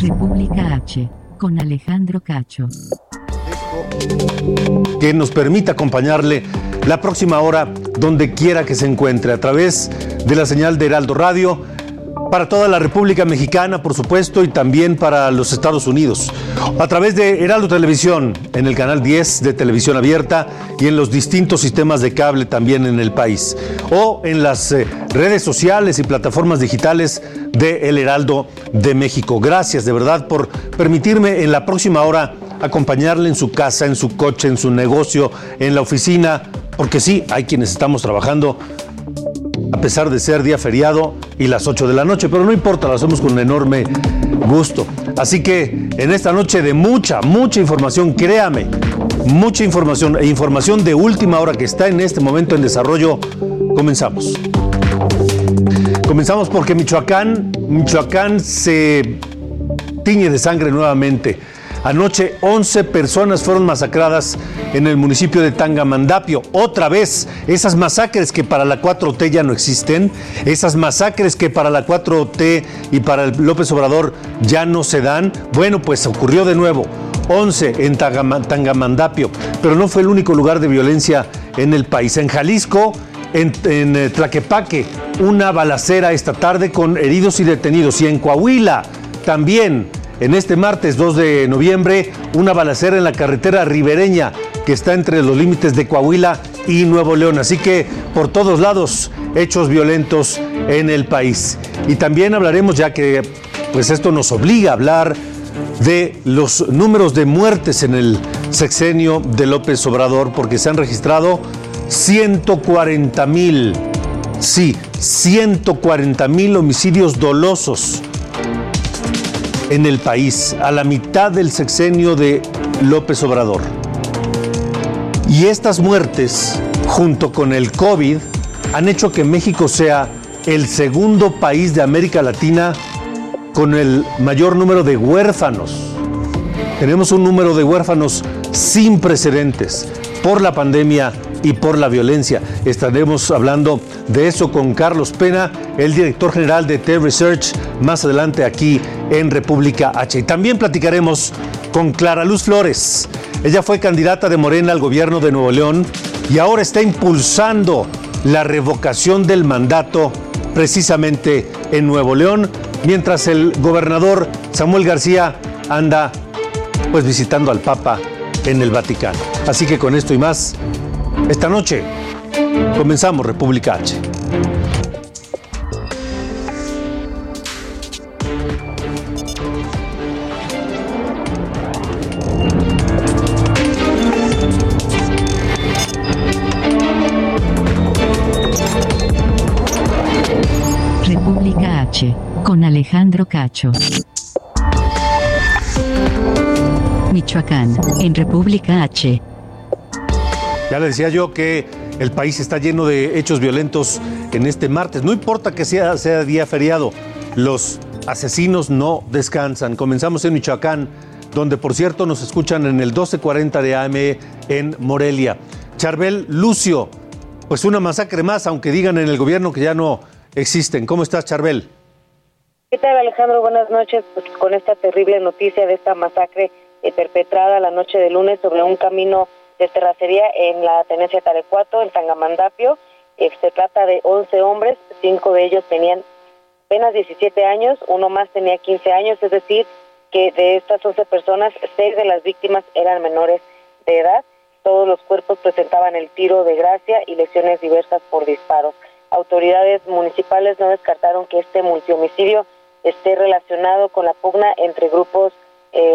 República H, con Alejandro Cacho. que nos permita acompañarle la próxima hora donde quiera que se encuentre a través de la señal de Heraldo Radio para toda la República Mexicana, por supuesto, y también para los Estados Unidos. A través de Heraldo Televisión, en el canal 10 de televisión abierta y en los distintos sistemas de cable también en el país. O en las eh, redes sociales y plataformas digitales de El Heraldo de México. Gracias de verdad por permitirme en la próxima hora acompañarle en su casa, en su coche, en su negocio, en la oficina, porque sí, hay quienes estamos trabajando a pesar de ser día feriado y las 8 de la noche, pero no importa, lo hacemos con enorme gusto. Así que en esta noche de mucha, mucha información, créame, mucha información e información de última hora que está en este momento en desarrollo, comenzamos. Comenzamos porque Michoacán, Michoacán se tiñe de sangre nuevamente. Anoche 11 personas fueron masacradas en el municipio de Tangamandapio. Otra vez, esas masacres que para la 4T ya no existen, esas masacres que para la 4T y para el López Obrador ya no se dan. Bueno, pues ocurrió de nuevo. 11 en Tangama- Tangamandapio, pero no fue el único lugar de violencia en el país. En Jalisco, en, en, eh, Tlaquepaque, una balacera esta tarde con heridos y detenidos. Y en Coahuila, también en este martes 2 de noviembre, una balacera en la carretera ribereña que está entre los límites de Coahuila y Nuevo León. Así que por todos lados, hechos violentos en el país. Y también hablaremos, ya que pues esto nos obliga a hablar de los números de muertes en el sexenio de López Obrador, porque se han registrado 140 mil, sí, 140 mil homicidios dolosos en el país, a la mitad del sexenio de López Obrador. Y estas muertes, junto con el COVID, han hecho que México sea el segundo país de América Latina con el mayor número de huérfanos. Tenemos un número de huérfanos sin precedentes por la pandemia y por la violencia. Estaremos hablando de eso con Carlos Pena, el director general de T Research, más adelante aquí en República H. Y también platicaremos con Clara Luz Flores. Ella fue candidata de Morena al gobierno de Nuevo León y ahora está impulsando la revocación del mandato precisamente en Nuevo León, mientras el gobernador Samuel García anda pues visitando al Papa en el Vaticano. Así que con esto y más, esta noche comenzamos República H. República H, con Alejandro Cacho. Michoacán, en República H. Ya le decía yo que el país está lleno de hechos violentos en este martes. No importa que sea, sea día feriado, los asesinos no descansan. Comenzamos en Michoacán, donde por cierto nos escuchan en el 1240 de AM en Morelia. Charbel Lucio, pues una masacre más, aunque digan en el gobierno que ya no existen. ¿Cómo estás, Charbel? ¿Qué tal, Alejandro? Buenas noches. Pues con esta terrible noticia de esta masacre eh, perpetrada la noche de lunes sobre un camino de terracería en la tenencia Tarecuato, en Tangamandapio. Eh, se trata de 11 hombres, cinco de ellos tenían apenas 17 años, uno más tenía 15 años, es decir, que de estas 11 personas, seis de las víctimas eran menores de edad. Todos los cuerpos presentaban el tiro de gracia y lesiones diversas por disparos. Autoridades municipales no descartaron que este multihomicidio esté relacionado con la pugna entre grupos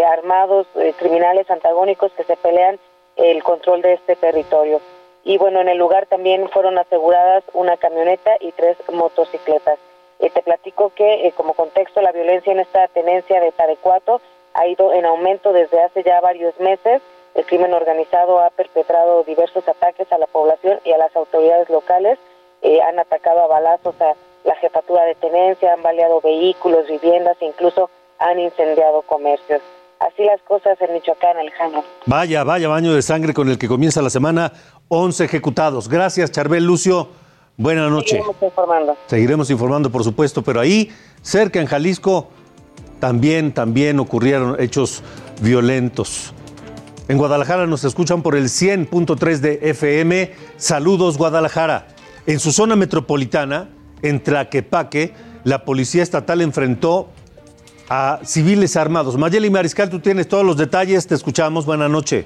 armados, criminales antagónicos que se pelean el control de este territorio. Y bueno, en el lugar también fueron aseguradas una camioneta y tres motocicletas. te platico que como contexto la violencia en esta tenencia de Tarecuato ha ido en aumento desde hace ya varios meses. El crimen organizado ha perpetrado diversos ataques a la población y a las autoridades locales. Eh, han atacado a balazos a la jefatura de tenencia, han baleado vehículos, viviendas e incluso han incendiado comercios. Así las cosas en Michoacán, Alejandro. Vaya, vaya baño de sangre con el que comienza la semana. 11 ejecutados. Gracias, Charbel Lucio. Buenas noches. Seguiremos informando. Seguiremos informando, por supuesto, pero ahí, cerca en Jalisco, también, también ocurrieron hechos violentos. En Guadalajara nos escuchan por el 100.3 de FM. Saludos, Guadalajara. En su zona metropolitana, en Tlaquepaque, la policía estatal enfrentó a civiles armados. Mayeli Mariscal, tú tienes todos los detalles, te escuchamos. Buenas noches.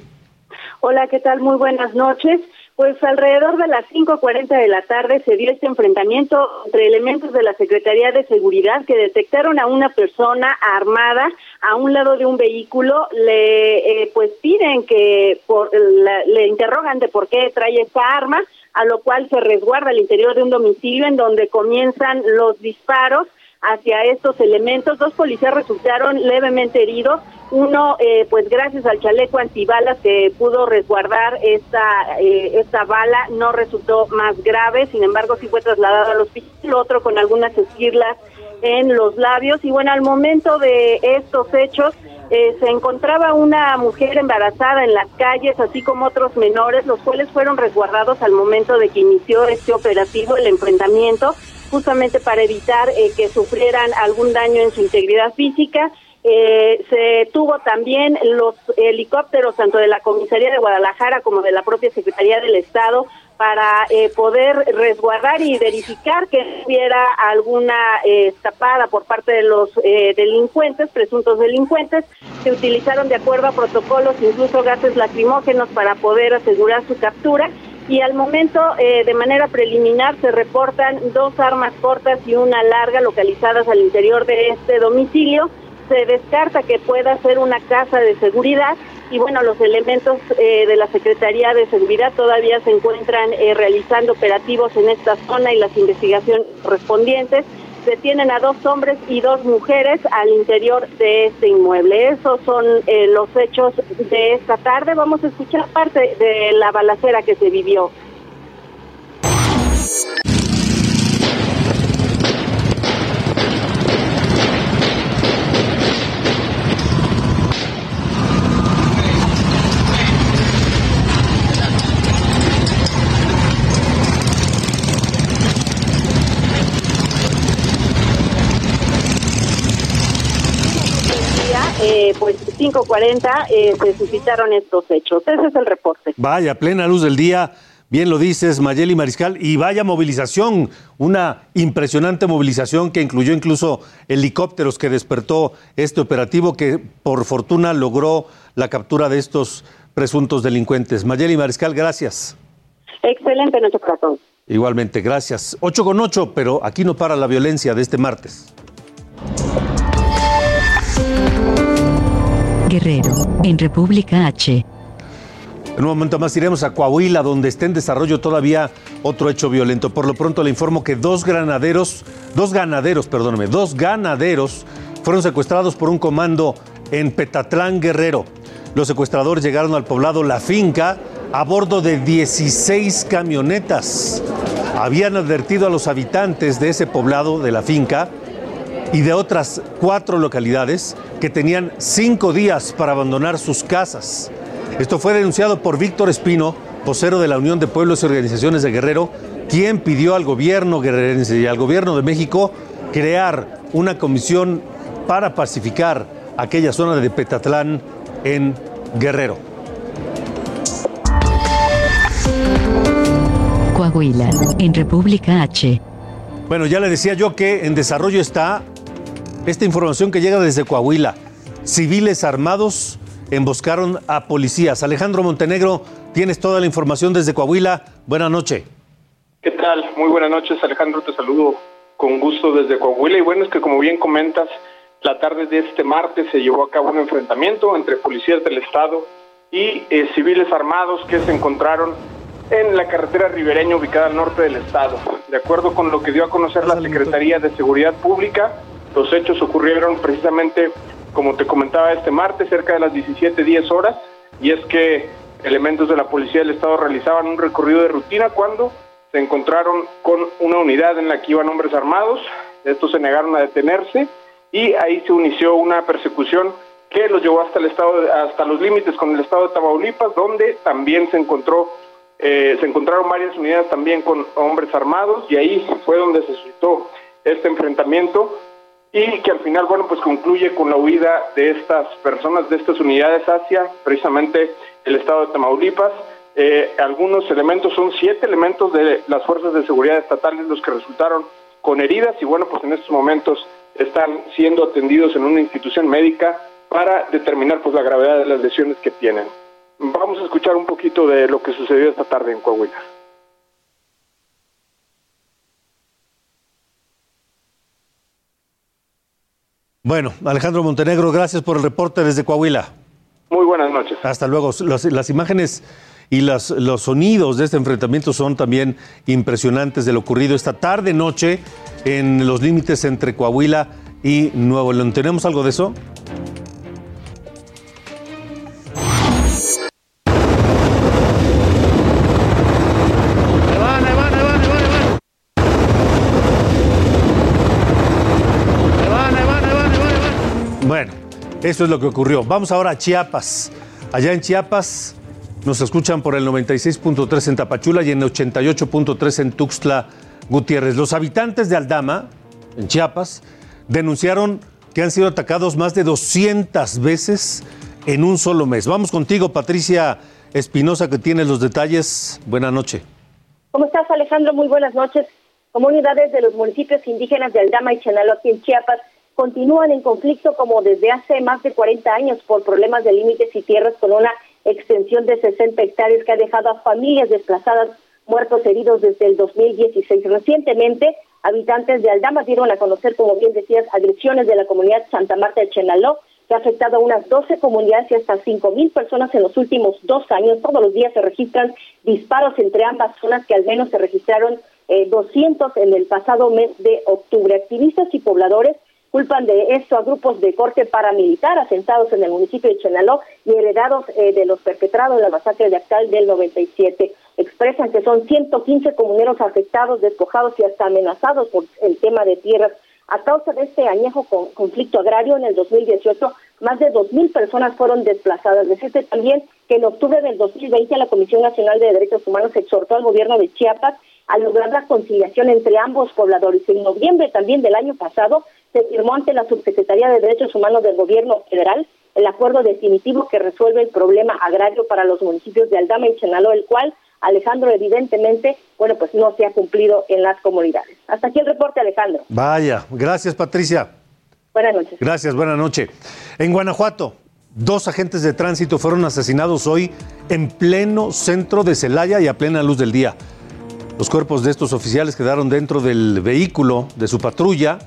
Hola, ¿qué tal? Muy buenas noches. Pues alrededor de las 5.40 de la tarde se dio este enfrentamiento entre elementos de la Secretaría de Seguridad que detectaron a una persona armada a un lado de un vehículo. Le eh, pues piden que por, le interrogan de por qué trae esta arma, a lo cual se resguarda al interior de un domicilio en donde comienzan los disparos hacia estos elementos. Dos policías resultaron levemente heridos. Uno, eh, pues gracias al chaleco antibalas que pudo resguardar esta, eh, esta bala, no resultó más grave, sin embargo sí fue trasladado al hospital, el otro con algunas esquirlas en los labios. Y bueno, al momento de estos hechos, eh, se encontraba una mujer embarazada en las calles, así como otros menores, los cuales fueron resguardados al momento de que inició este operativo, el enfrentamiento justamente para evitar eh, que sufrieran algún daño en su integridad física. Eh, se tuvo también los helicópteros tanto de la Comisaría de Guadalajara como de la propia Secretaría del Estado para eh, poder resguardar y verificar que hubiera alguna tapada por parte de los delincuentes, presuntos delincuentes, se utilizaron de acuerdo a protocolos, incluso gases lacrimógenos para poder asegurar su captura y al momento eh, de manera preliminar se reportan dos armas cortas y una larga localizadas al interior de este domicilio. Se descarta que pueda ser una casa de seguridad y bueno, los elementos eh, de la Secretaría de Seguridad todavía se encuentran eh, realizando operativos en esta zona y las investigaciones correspondientes detienen a dos hombres y dos mujeres al interior de este inmueble. Esos son eh, los hechos de esta tarde. Vamos a escuchar parte de la balacera que se vivió. 5.40 eh, se suscitaron estos hechos. Ese es el reporte. Vaya, plena luz del día. Bien lo dices, Mayeli Mariscal, y vaya movilización, una impresionante movilización que incluyó incluso helicópteros que despertó este operativo que por fortuna logró la captura de estos presuntos delincuentes. Mayeli Mariscal, gracias. Excelente noche para todos. Igualmente, gracias. 8 con 8, pero aquí no para la violencia de este martes. Guerrero, en República H. En un momento más iremos a Coahuila, donde está en desarrollo todavía otro hecho violento. Por lo pronto le informo que dos granaderos, dos ganaderos, perdóneme, dos ganaderos fueron secuestrados por un comando en Petatlán, Guerrero. Los secuestradores llegaron al poblado La Finca a bordo de 16 camionetas. Habían advertido a los habitantes de ese poblado de La Finca y de otras cuatro localidades que tenían cinco días para abandonar sus casas. Esto fue denunciado por Víctor Espino, vocero de la Unión de Pueblos y Organizaciones de Guerrero, quien pidió al gobierno guerrerense y al gobierno de México crear una comisión para pacificar aquella zona de Petatlán en Guerrero. Coahuila, en República H. Bueno, ya le decía yo que en desarrollo está esta información que llega desde Coahuila. Civiles armados emboscaron a policías. Alejandro Montenegro, tienes toda la información desde Coahuila. Buenas noches. ¿Qué tal? Muy buenas noches, Alejandro. Te saludo con gusto desde Coahuila. Y bueno, es que como bien comentas, La tarde de este martes se llevó a cabo un enfrentamiento entre policías del Estado y eh, civiles armados que se encontraron en la carretera ribereña ubicada al norte del estado. De acuerdo con lo que dio a conocer la Secretaría de Seguridad Pública, los hechos ocurrieron precisamente, como te comentaba, este martes, cerca de las 17.10 horas, y es que elementos de la Policía del Estado realizaban un recorrido de rutina cuando se encontraron con una unidad en la que iban hombres armados, estos se negaron a detenerse y ahí se inició una persecución que los llevó hasta el estado hasta los límites con el estado de Tamaulipas donde también se encontró eh, se encontraron varias unidades también con hombres armados y ahí fue donde se suscitó este enfrentamiento y que al final bueno pues concluye con la huida de estas personas de estas unidades hacia precisamente el estado de Tamaulipas eh, algunos elementos son siete elementos de las fuerzas de seguridad estatales los que resultaron con heridas y bueno pues en estos momentos están siendo atendidos en una institución médica para determinar pues la gravedad de las lesiones que tienen. Vamos a escuchar un poquito de lo que sucedió esta tarde en Coahuila. Bueno, Alejandro Montenegro, gracias por el reporte desde Coahuila. Muy buenas noches. Hasta luego. Las, las imágenes y las, los sonidos de este enfrentamiento son también impresionantes de lo ocurrido esta tarde noche en los límites entre Coahuila y Nuevo León. ¿Tenemos algo de eso? Eso es lo que ocurrió. Vamos ahora a Chiapas. Allá en Chiapas nos escuchan por el 96.3 en Tapachula y en 88.3 en Tuxtla Gutiérrez. Los habitantes de Aldama, en Chiapas, denunciaron que han sido atacados más de 200 veces en un solo mes. Vamos contigo, Patricia Espinosa, que tiene los detalles. Buenas noches. ¿Cómo estás, Alejandro? Muy buenas noches. Comunidades de los municipios indígenas de Aldama y Chenaló, aquí en Chiapas, continúan en conflicto como desde hace más de 40 años por problemas de límites y tierras con una extensión de 60 hectáreas que ha dejado a familias desplazadas muertos heridos desde el 2016. Recientemente, habitantes de Aldama dieron a conocer, como bien decías, agresiones de la comunidad Santa Marta de Chenaló, que ha afectado a unas 12 comunidades y hasta 5 mil personas en los últimos dos años. Todos los días se registran disparos entre ambas zonas, que al menos se registraron eh, 200 en el pasado mes de octubre. Activistas y pobladores culpan de esto a grupos de corte paramilitar asentados en el municipio de Chenaló y heredados eh, de los perpetrados en la masacre de Actal del 97 expresan que son 115 comuneros afectados, despojados y hasta amenazados por el tema de tierras. A causa de este añejo conflicto agrario en el 2018, más de 2.000 personas fueron desplazadas. Decirte también que en octubre del 2020 la Comisión Nacional de Derechos Humanos exhortó al gobierno de Chiapas a lograr la conciliación entre ambos pobladores. En noviembre también del año pasado se firmó ante la Subsecretaría de Derechos Humanos del Gobierno Federal el acuerdo definitivo que resuelve el problema agrario para los municipios de Aldama y Chenaló, el cual Alejandro, evidentemente, bueno, pues no se ha cumplido en las comunidades. Hasta aquí el reporte, Alejandro. Vaya, gracias Patricia. Buenas noches. Gracias, buenas noches. En Guanajuato, dos agentes de tránsito fueron asesinados hoy en pleno centro de Celaya y a plena luz del día. Los cuerpos de estos oficiales quedaron dentro del vehículo de su patrulla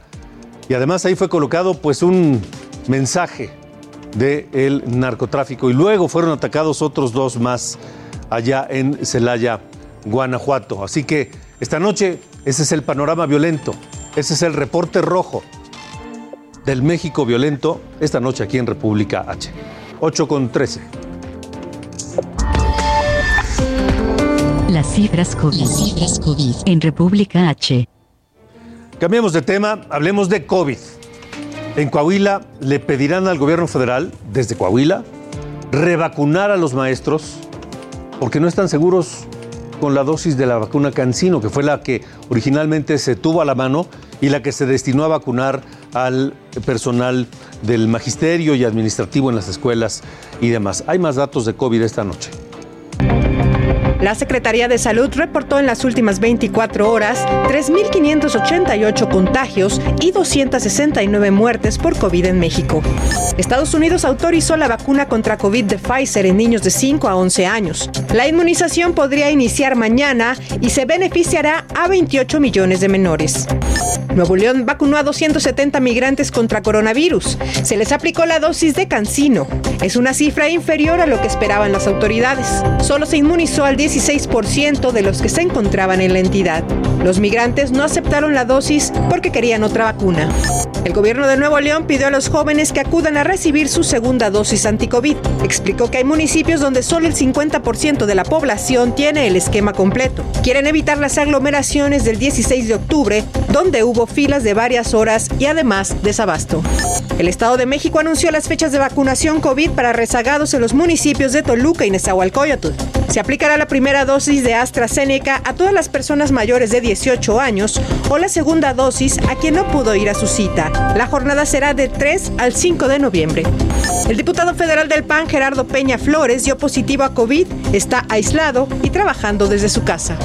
y además ahí fue colocado pues un mensaje del narcotráfico y luego fueron atacados otros dos más allá en Celaya, Guanajuato. Así que esta noche ese es el panorama violento, ese es el reporte rojo del México violento esta noche aquí en República H. 8 con 13. Las cifras COVID. Las cifras COVID en República H. Cambiemos de tema, hablemos de COVID. En Coahuila le pedirán al gobierno federal, desde Coahuila, revacunar a los maestros porque no están seguros con la dosis de la vacuna Cancino, que fue la que originalmente se tuvo a la mano y la que se destinó a vacunar al personal del magisterio y administrativo en las escuelas y demás. Hay más datos de COVID esta noche. La Secretaría de Salud reportó en las últimas 24 horas 3.588 contagios y 269 muertes por COVID en México. Estados Unidos autorizó la vacuna contra COVID de Pfizer en niños de 5 a 11 años. La inmunización podría iniciar mañana y se beneficiará a 28 millones de menores. Nuevo León vacunó a 270 migrantes contra coronavirus. Se les aplicó la dosis de Cancino. Es una cifra inferior a lo que esperaban las autoridades. Solo se inmunizó al 16% de los que se encontraban en la entidad. Los migrantes no aceptaron la dosis porque querían otra vacuna. El gobierno de Nuevo León pidió a los jóvenes que acudan a recibir su segunda dosis anticovid. Explicó que hay municipios donde solo el 50% de la población tiene el esquema completo. Quieren evitar las aglomeraciones del 16 de octubre, donde hubo filas de varias horas y además desabasto. El Estado de México anunció las fechas de vacunación COVID para rezagados en los municipios de Toluca y Nezahualcóyotl. Se aplicará la primera dosis de AstraZeneca a todas las personas mayores de 18 años o la segunda dosis a quien no pudo ir a su cita. La jornada será de 3 al 5 de noviembre. El diputado federal del PAN, Gerardo Peña Flores, dio positivo a COVID, está aislado y trabajando desde su casa.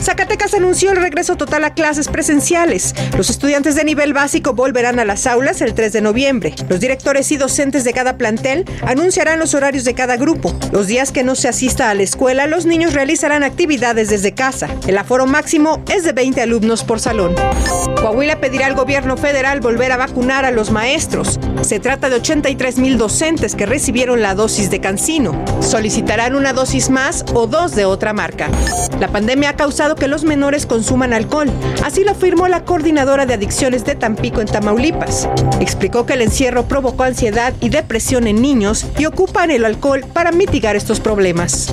Zacatecas anunció el regreso total a clases presenciales. Los estudiantes de nivel básico volverán a las aulas el 3 de noviembre. Los directores y docentes de cada plantel anunciarán los horarios de cada grupo. Los días que no se asista a la escuela, los niños realizarán actividades desde casa. El aforo máximo es de 20 alumnos por salón. Coahuila pedirá al gobierno federal volver a vacunar a los maestros. Se trata de 83 mil docentes que recibieron la dosis de Cancino. Solicitarán una dosis más o dos de otra marca. La pandemia ha causado que los menores consuman alcohol. Así lo afirmó la coordinadora de adicciones de Tampico en Tamaulipas. Explicó que el encierro provocó ansiedad y depresión en niños y ocupan el alcohol para mitigar estos problemas.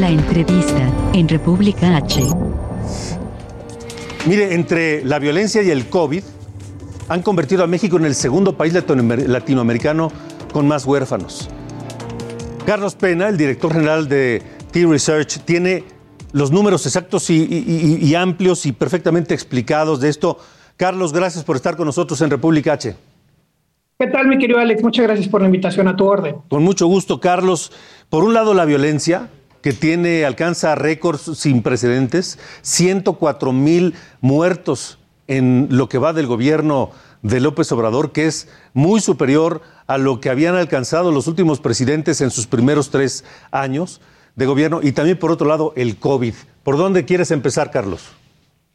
La entrevista en República H. Mire, entre la violencia y el COVID han convertido a México en el segundo país latinoamericano con más huérfanos. Carlos Pena, el director general de T-Research, tiene los números exactos y, amplios y perfectamente explicados de esto. Carlos, gracias por estar con nosotros en República H. ¿Qué tal, mi querido Alex? Muchas gracias por la invitación a tu orden. Con mucho gusto, Carlos. Por un lado, la violencia, que tiene, alcanza récords sin precedentes, 104 mil muertos en lo que va del gobierno de López Obrador, que es muy superior a lo que habían alcanzado los últimos presidentes en sus primeros tres años de gobierno, y también por otro lado el COVID. ¿Por dónde quieres empezar, Carlos?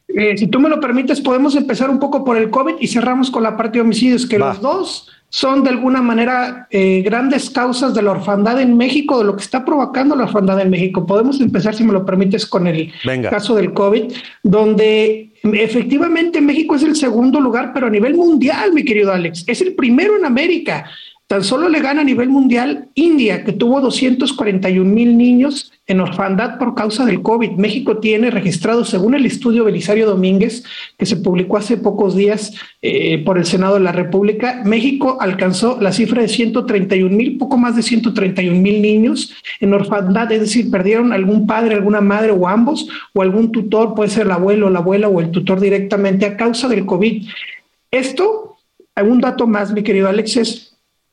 Eh, si tú me lo permites, podemos empezar un poco por el COVID y cerramos con la parte de homicidios, que los dos son de alguna manera eh, grandes causas de la orfandad en México, de lo que está provocando la orfandad en México. Podemos empezar, si me lo permites, con el caso del COVID, donde efectivamente México es el segundo lugar, pero a nivel mundial, mi querido Alex, es el primero en América. Tan solo le gana a nivel mundial India, que tuvo 241 mil niños en orfandad por causa del COVID. México tiene registrado, según el estudio Belisario Domínguez, que se publicó hace pocos días eh, por el Senado de la República, México alcanzó la cifra de 131 mil, poco más de 131 mil niños en orfandad, es decir, perdieron algún padre, alguna madre o ambos, o algún tutor, puede ser el abuelo, la abuela o el tutor directamente a causa del COVID. Esto, un dato más, mi querido Alex,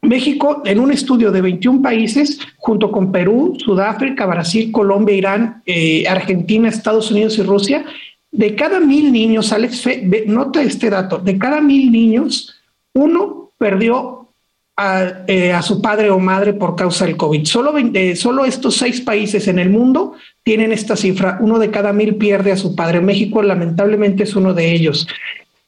México, en un estudio de 21 países, junto con Perú, Sudáfrica, Brasil, Colombia, Irán, eh, Argentina, Estados Unidos y Rusia, de cada mil niños, Alex, nota este dato, de cada mil niños, uno perdió a, eh, su padre o madre por causa del COVID. Solo, solo estos seis países en el mundo tienen esta cifra. Uno de cada mil pierde a su padre. México lamentablemente es uno de ellos.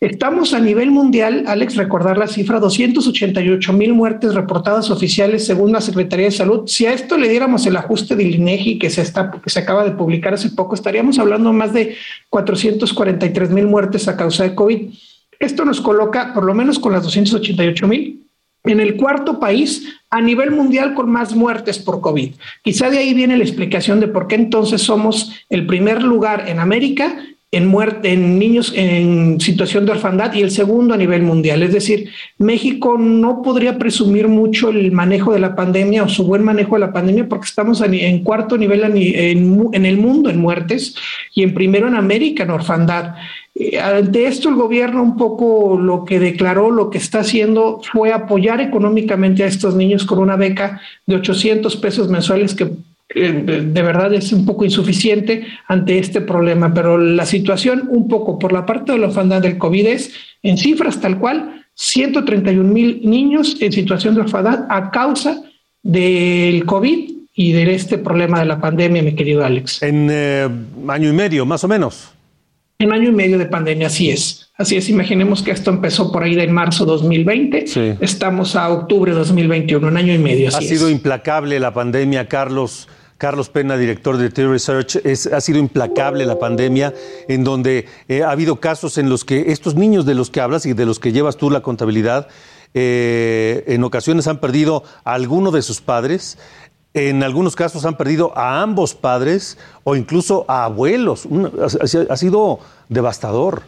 Estamos a nivel mundial, Alex, recordar la cifra, 288 mil muertes reportadas oficiales según la Secretaría de Salud. Si a esto le diéramos el ajuste del INEGI que se, está, que se acaba de publicar hace poco, estaríamos hablando más de 443 mil muertes a causa de COVID. Esto nos coloca, por lo menos con las 288 mil, en el cuarto país a nivel mundial con más muertes por COVID. Quizá de ahí viene la explicación de por qué entonces somos el primer lugar en América en, muerte, en niños en situación de orfandad y el segundo a nivel mundial. Es decir, México no podría presumir mucho el manejo de la pandemia o su buen manejo de la pandemia porque estamos en cuarto nivel en, en el mundo en muertes y en primero en América en orfandad. Eh, ante esto, el gobierno un poco lo que declaró, lo que está haciendo fue apoyar económicamente a estos niños con una beca de 800 pesos mensuales que de verdad es un poco insuficiente ante este problema, pero la situación un poco por la parte de la orfandad del COVID es en cifras tal cual 131 mil niños en situación de orfandad a causa del COVID y de este problema de la pandemia, mi querido Alex. En eh, año y medio, más o menos. En año y medio de pandemia, así es. Así es, imaginemos que esto empezó por ahí de marzo 2020. Estamos a octubre 2021, un año y medio. ha sido implacable la pandemia, Carlos. Carlos Pena, director de T Research, es, ha sido implacable la pandemia, en donde eh, ha habido casos en los que estos niños de los que hablas y de los que llevas tú la contabilidad, eh, en ocasiones han perdido a alguno de sus padres, en algunos casos han perdido a ambos padres o incluso a abuelos. ha, sido devastador.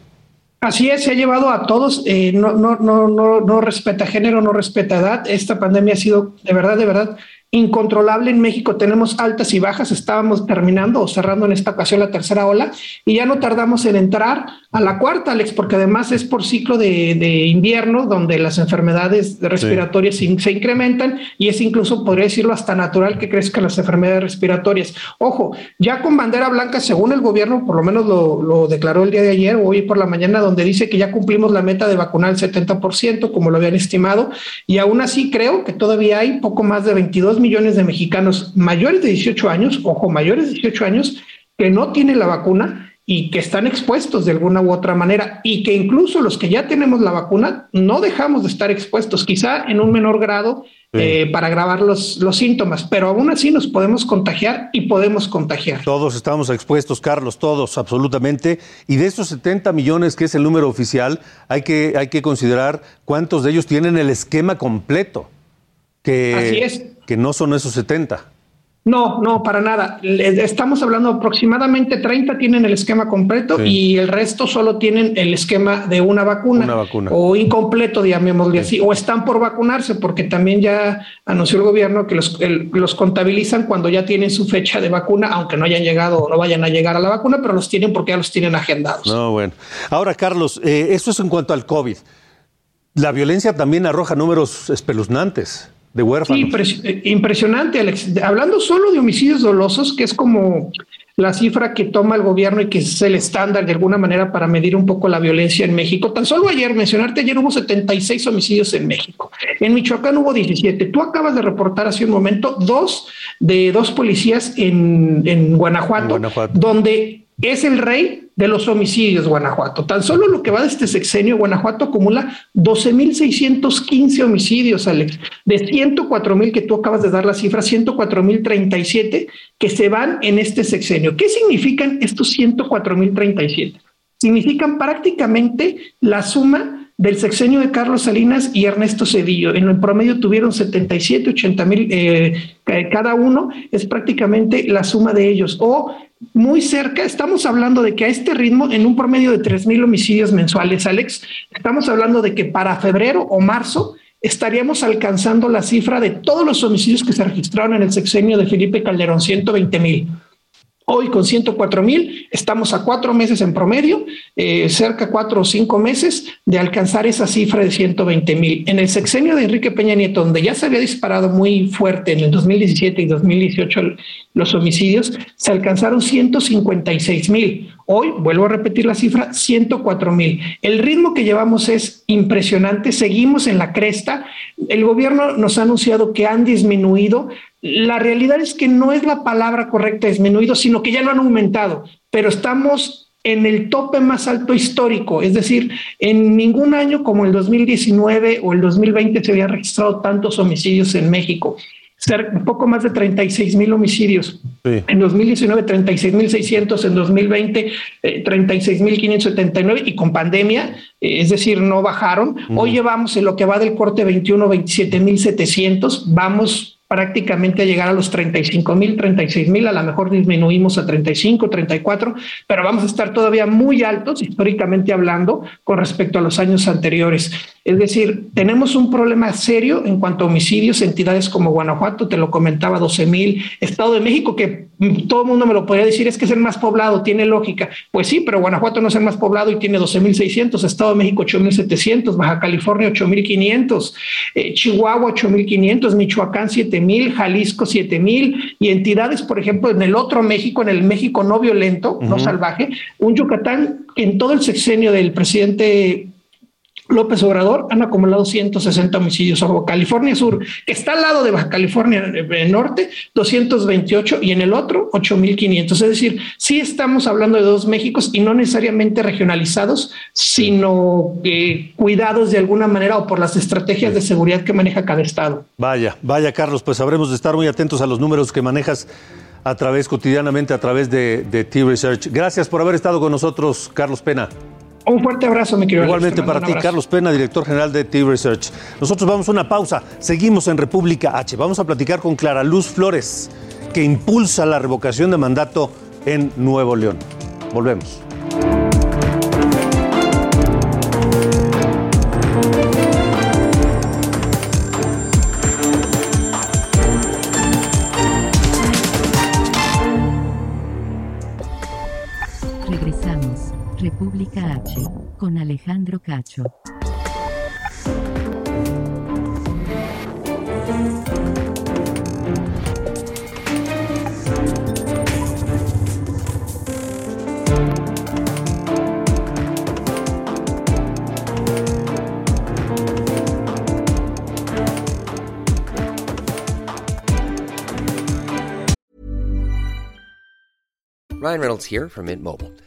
Así es, se ha llevado a todos, eh, no, no, no, no, no respeta género, no respeta edad. Esta pandemia ha sido de verdad, de verdad incontrolable en México. Tenemos altas y bajas. Estábamos terminando o cerrando en esta ocasión la tercera ola y ya no tardamos en entrar a la cuarta, Alex, porque además es por ciclo de, invierno donde las enfermedades respiratorias se, incrementan y es incluso, podría decirlo, hasta natural que crezcan las enfermedades respiratorias. Ojo, ya con bandera blanca, según el gobierno, por lo menos lo, lo declaró el día de ayer o hoy por la mañana, donde dice que ya cumplimos la meta de vacunar el 70%, como lo habían estimado, y aún así creo que todavía hay poco más de 22 millones de mexicanos mayores de 18 años, ojo, mayores de 18 años, que no tienen la vacuna y que están expuestos de alguna u otra manera y que incluso los que ya tenemos la vacuna no dejamos de estar expuestos, quizá en un menor grado eh, para agravar los, los síntomas, pero aún así nos podemos contagiar y podemos contagiar. Todos estamos expuestos, Carlos, todos, absolutamente. Y de esos 70 millones, que es el número oficial, hay que, hay que considerar cuántos de ellos tienen el esquema completo. Que, Así es. Que no son esos 70. No, no, para nada. Estamos hablando aproximadamente 30 tienen el esquema completo y el resto solo tienen el esquema de una vacuna, una vacuna. o incompleto, llamémosle así, o están por vacunarse porque también ya anunció el gobierno que los, los contabilizan cuando ya tienen su fecha de vacuna, aunque no hayan llegado o no vayan a llegar a la vacuna, pero los tienen porque ya los tienen agendados. No, bueno. Ahora, Carlos, eh, eso es en cuanto al COVID. La violencia también arroja números espeluznantes de huérfanos. Sí, eh, impresionante, Alex. Hablando solo de homicidios dolosos, que es como la cifra que toma el gobierno y que es el estándar de alguna manera para medir un poco la violencia en México. Tan solo ayer, mencionarte, ayer hubo 76 homicidios en México. En Michoacán hubo 17. Tú acabas de reportar hace un momento dos de dos policías en, en Guanajuato, Guanajuato, donde es el rey de los homicidios Guanajuato. Tan solo lo que va de este sexenio, Guanajuato acumula 12.615 homicidios, Alex, de 104.000 que tú acabas de dar la cifra, 104.037 que se van en este sexenio. ¿Qué significan estos 104.037? Significan prácticamente la suma del sexenio de Carlos Salinas y Ernesto Cedillo. En el promedio tuvieron 77, 80 mil eh, cada uno, es prácticamente la suma de ellos. O muy cerca, estamos hablando de que a este ritmo, en un promedio de 3 mil homicidios mensuales, Alex, estamos hablando de que para febrero o marzo estaríamos alcanzando la cifra de todos los homicidios que se registraron en el sexenio de Felipe Calderón, 120 mil. Hoy con 104 mil estamos a cuatro meses en promedio, eh, cerca cuatro o cinco meses de alcanzar esa cifra de 120 mil. En el sexenio de Enrique Peña Nieto, donde ya se había disparado muy fuerte en el 2017 y 2018 los homicidios, se alcanzaron 156 mil. Hoy, vuelvo a repetir la cifra, 104 mil. El ritmo que llevamos es impresionante, seguimos en la cresta. El gobierno nos ha anunciado que han disminuido la realidad es que no es la palabra correcta disminuido, sino que ya lo han aumentado, pero estamos en el tope más alto histórico, es decir, en ningún año como el 2019 o el 2020 se habían registrado tantos homicidios en México. Un poco más de 36 mil homicidios. En 2019, 36 mil 600, en 2020, 36 mil 579 y con pandemia, eh, es decir, no bajaron. Hoy llevamos en lo que va del corte 21, 27 mil 700, vamos prácticamente llegar a los 35 mil, 36 mil, a lo mejor disminuimos a 35, 34, pero vamos a estar todavía muy altos históricamente hablando con respecto a los años anteriores. Es decir, tenemos un problema serio en cuanto a homicidios, entidades como Guanajuato, te lo comentaba, 12 mil, Estado de México, que todo el mundo me lo podría decir, es que es el más poblado, tiene lógica. Pues sí, pero Guanajuato no es el más poblado y tiene 12 mil 600, Estado de México 8 mil 700, Baja California 8 mil 500, eh, Chihuahua 8 mil 500, Michoacán 7 mil, Jalisco 7 mil y entidades, por ejemplo, en el otro México, en el México no violento, no salvaje, un Yucatán en todo el sexenio del presidente López Obrador han acumulado 160 homicidios. Sorbo California Sur, que está al lado de Baja California eh, Norte, 228 y en el otro 8.500. Es decir, sí estamos hablando de dos Méxicos y no necesariamente regionalizados, sino eh, cuidados de alguna manera o por las estrategias de seguridad que maneja cada estado. Vaya, vaya Carlos, pues habremos de estar muy atentos a los números que manejas a través cotidianamente a través de, de T-Research. Gracias por haber estado con nosotros, Carlos Pena. Un fuerte abrazo, mi querido. Igualmente para ti, Carlos Pena, director general de T-Research. Nosotros vamos a una pausa. Seguimos en República H. Vamos a platicar con Clara Luz Flores, que impulsa la revocación de mandato en Nuevo León. Volvemos. República H. Con Alejandro Cacho. Ryan Reynolds here from Mint Mobile.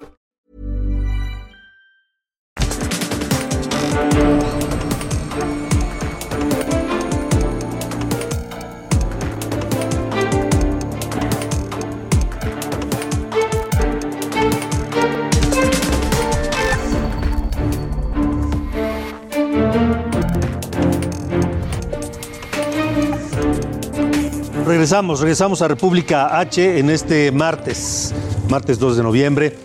Regresamos, regresamos a República H en este martes, martes 2 de noviembre.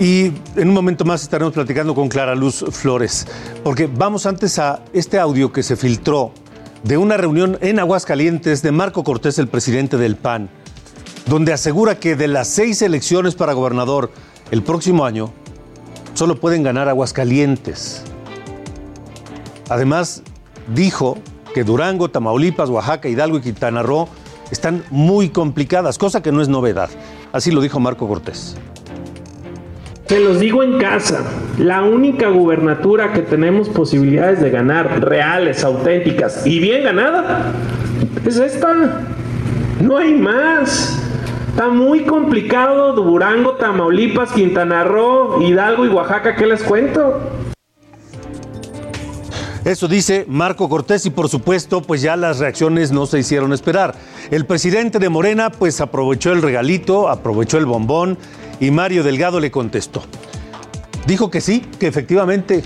Y en un momento más estaremos platicando con Clara Luz Flores, porque vamos antes a este audio que se filtró de una reunión en Aguascalientes de Marco Cortés, el presidente del PAN, donde asegura que de las seis elecciones para gobernador el próximo año, solo pueden ganar Aguascalientes. Además, dijo Durango, Tamaulipas, Oaxaca, Hidalgo y Quintana Roo están muy complicadas, cosa que no es novedad. Así lo dijo Marco Cortés. Se los digo en casa, la única gubernatura que tenemos posibilidades de ganar, reales, auténticas y bien ganada, es esta. No hay más. Está muy complicado Durango, Tamaulipas, Quintana Roo, Hidalgo y Oaxaca, ¿qué les cuento? Eso dice Marco Cortés y por supuesto pues ya las reacciones no se hicieron esperar. El presidente de Morena pues aprovechó el regalito, aprovechó el bombón y Mario Delgado le contestó. Dijo que sí, que efectivamente